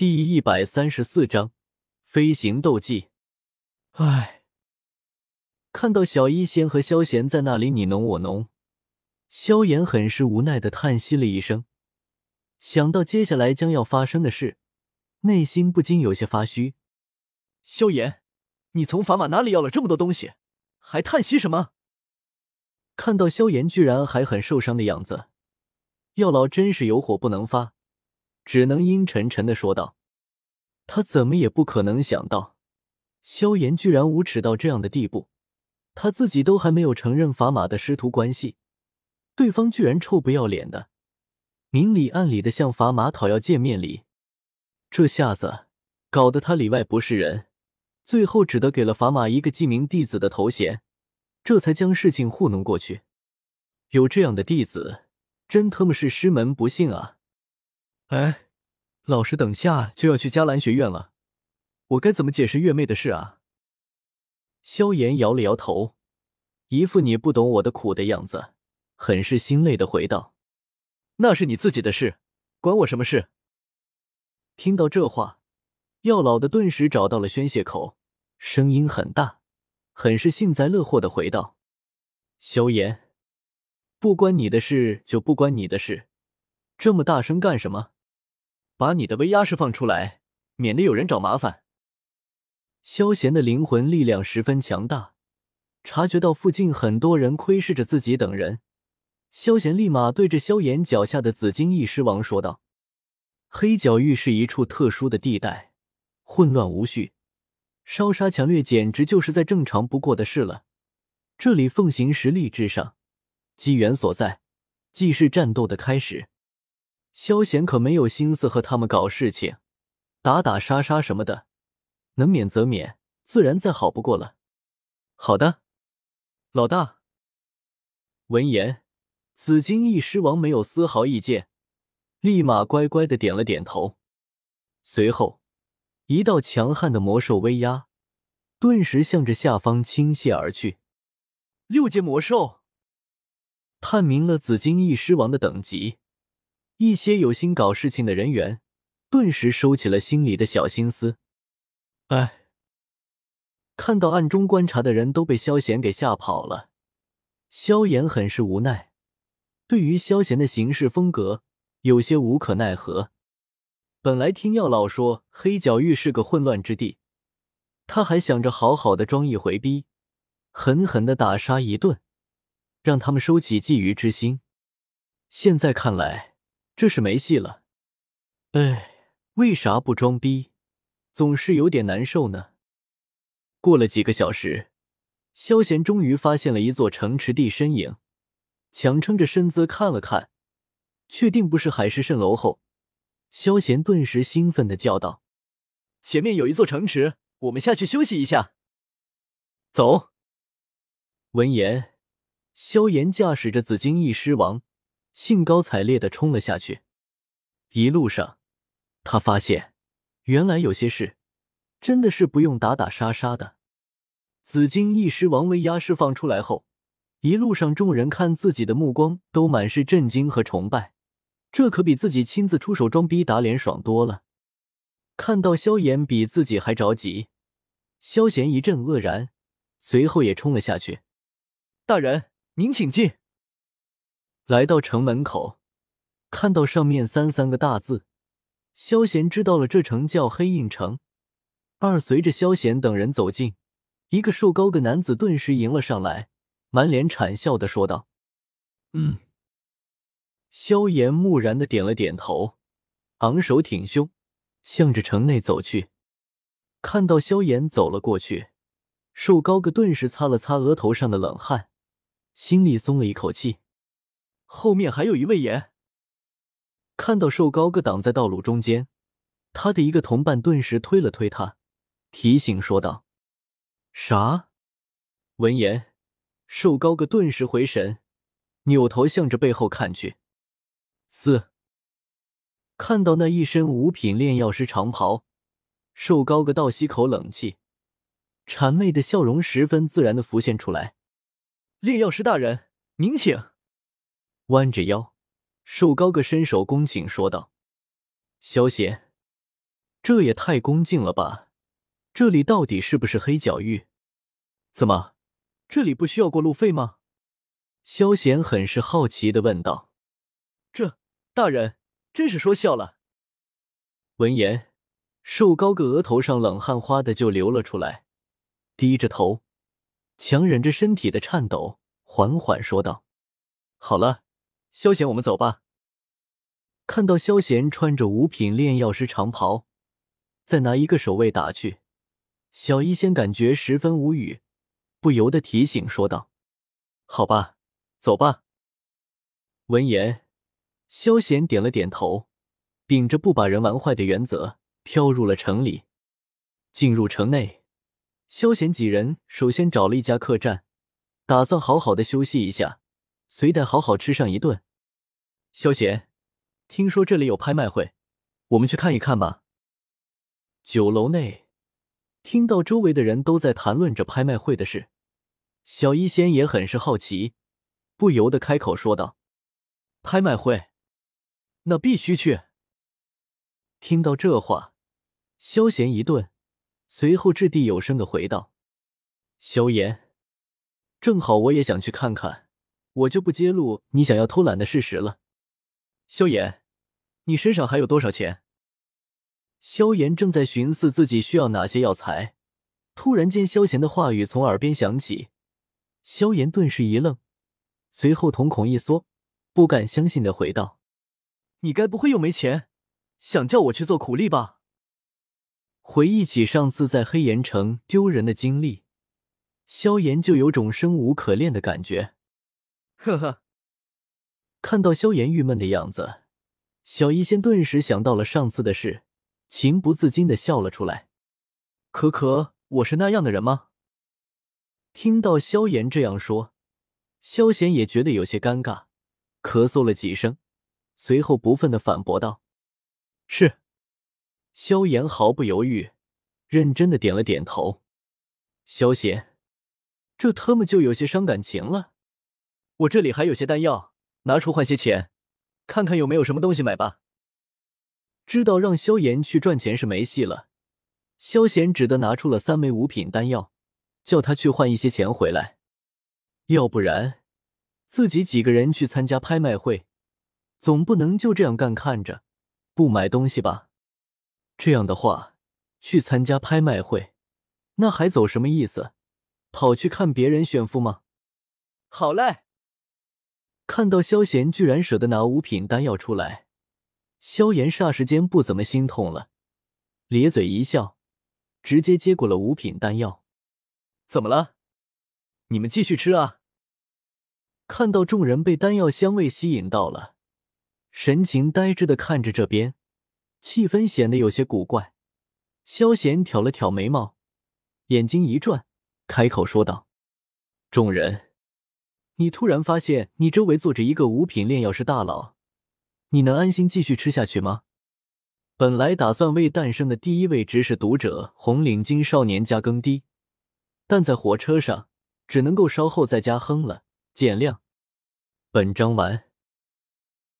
第一百三十四章飞行斗技。唉，看到小医仙和萧炎在那里你侬我侬，萧炎很是无奈的叹息了一声。想到接下来将要发生的事，内心不禁有些发虚。萧炎，你从砝码哪里要了这么多东西，还叹息什么？看到萧炎居然还很受伤的样子，药老真是有火不能发。只能阴沉沉的说道：“他怎么也不可能想到，萧炎居然无耻到这样的地步。他自己都还没有承认法码的师徒关系，对方居然臭不要脸的，明里暗里的向法码讨要见面礼。这下子搞得他里外不是人，最后只得给了法码一个记名弟子的头衔，这才将事情糊弄过去。有这样的弟子，真他妈是师门不幸啊！”哎，老师，等下就要去迦兰学院了，我该怎么解释月妹的事啊？萧炎摇了摇头，一副你不懂我的苦的样子，很是心累的回道：“那是你自己的事，关我什么事？”听到这话，药老的顿时找到了宣泄口，声音很大，很是幸灾乐祸的回道：“萧炎，不关你的事就不关你的事，这么大声干什么？”把你的威压释放出来，免得有人找麻烦。萧贤的灵魂力量十分强大，察觉到附近很多人窥视着自己等人，萧贤立马对着萧炎脚下的紫金翼狮王说道：“黑角域是一处特殊的地带，混乱无序，烧杀抢掠简直就是再正常不过的事了。这里奉行实力至上，机缘所在，即是战斗的开始。”萧贤可没有心思和他们搞事情，打打杀杀什么的，能免则免，自然再好不过了。好的，老大。闻言，紫金翼狮王没有丝毫意见，立马乖乖的点了点头。随后，一道强悍的魔兽威压顿时向着下方倾泻而去。六阶魔兽，探明了紫金翼狮王的等级。一些有心搞事情的人员，顿时收起了心里的小心思。哎，看到暗中观察的人都被萧贤给吓跑了，萧炎很是无奈。对于萧贤的行事风格，有些无可奈何。本来听药老说黑角域是个混乱之地，他还想着好好的装一回逼，狠狠的打杀一顿，让他们收起觊觎之心。现在看来。这是没戏了，哎，为啥不装逼？总是有点难受呢。过了几个小时，萧贤终于发现了一座城池地身影，强撑着身姿看了看，确定不是海市蜃楼后，萧贤顿时兴奋的叫道：“前面有一座城池，我们下去休息一下。”走。闻言，萧炎驾驶着紫金翼狮王。兴高采烈的冲了下去，一路上，他发现原来有些事真的是不用打打杀杀的。紫金翼狮王威压释放出来后，一路上众人看自己的目光都满是震惊和崇拜，这可比自己亲自出手装逼打脸爽多了。看到萧炎比自己还着急，萧炎一阵愕然，随后也冲了下去。大人，您请进。来到城门口，看到上面三三个大字，萧贤知道了这城叫黑印城。二随着萧贤等人走近，一个瘦高个男子顿时迎了上来，满脸谄笑的说道：“嗯。”萧炎木然的点了点头，昂首挺胸，向着城内走去。看到萧炎走了过去，瘦高个顿时擦了擦额头上的冷汗，心里松了一口气。后面还有一位爷。看到瘦高个挡在道路中间，他的一个同伴顿时推了推他，提醒说道：“啥？”闻言，瘦高个顿时回神，扭头向着背后看去。四，看到那一身五品炼药师长袍，瘦高个倒吸口冷气，谄媚的笑容十分自然的浮现出来。炼药师大人，您请。弯着腰，瘦高个伸手恭请说道：“萧贤，这也太恭敬了吧！这里到底是不是黑角域？怎么，这里不需要过路费吗？萧贤很是好奇的问道。这大人真是说笑了。闻言，瘦高个额头上冷汗哗的就流了出来，低着头，强忍着身体的颤抖，缓缓说道：“好了，萧贤，我们走吧。”看到萧贤穿着五品炼药师长袍，再拿一个守卫打去，小医仙感觉十分无语，不由得提醒说道：“好吧，走吧。”闻言，萧贤点了点头，秉着不把人玩坏的原则，飘入了城里。进入城内，萧贤几人首先找了一家客栈，打算好好的休息一下，随带好好吃上一顿。萧贤。听说这里有拍卖会，我们去看一看吧。酒楼内，听到周围的人都在谈论着拍卖会的事，小医仙也很是好奇，不由得开口说道：“拍卖会，那必须去。”听到这话，萧贤一顿，随后掷地有声的回道：“萧炎，正好我也想去看看，我就不揭露你想要偷懒的事实了。”萧炎。你身上还有多少钱？萧炎正在寻思自己需要哪些药材，突然间，萧贤的话语从耳边响起，萧炎顿时一愣，随后瞳孔一缩，不敢相信的回道：“你该不会又没钱，想叫我去做苦力吧？”回忆起上次在黑岩城丢人的经历，萧炎就有种生无可恋的感觉。呵呵，看到萧炎郁闷的样子。小医仙顿时想到了上次的事，情不自禁的笑了出来。可可，我是那样的人吗？听到萧炎这样说，萧贤也觉得有些尴尬，咳嗽了几声，随后不忿的反驳道：“是。”萧炎毫不犹豫，认真的点了点头。萧贤，这特么就有些伤感情了。我这里还有些丹药，拿出换些钱。看看有没有什么东西买吧。知道让萧炎去赚钱是没戏了，萧炎只得拿出了三枚五品丹药，叫他去换一些钱回来。要不然，自己几个人去参加拍卖会，总不能就这样干看着不买东西吧？这样的话，去参加拍卖会，那还走什么意思？跑去看别人炫富吗？好嘞。看到萧贤居然舍得拿五品丹药出来，萧炎霎时间不怎么心痛了，咧嘴一笑，直接接过了五品丹药。怎么了？你们继续吃啊！看到众人被丹药香味吸引到了，神情呆滞的看着这边，气氛显得有些古怪。萧贤挑了挑眉毛，眼睛一转，开口说道：“众人。”你突然发现你周围坐着一个五品炼药师大佬，你能安心继续吃下去吗？本来打算为诞生的第一位执事读者红领巾少年加更低，但在火车上只能够稍后再加哼了，见谅。本章完。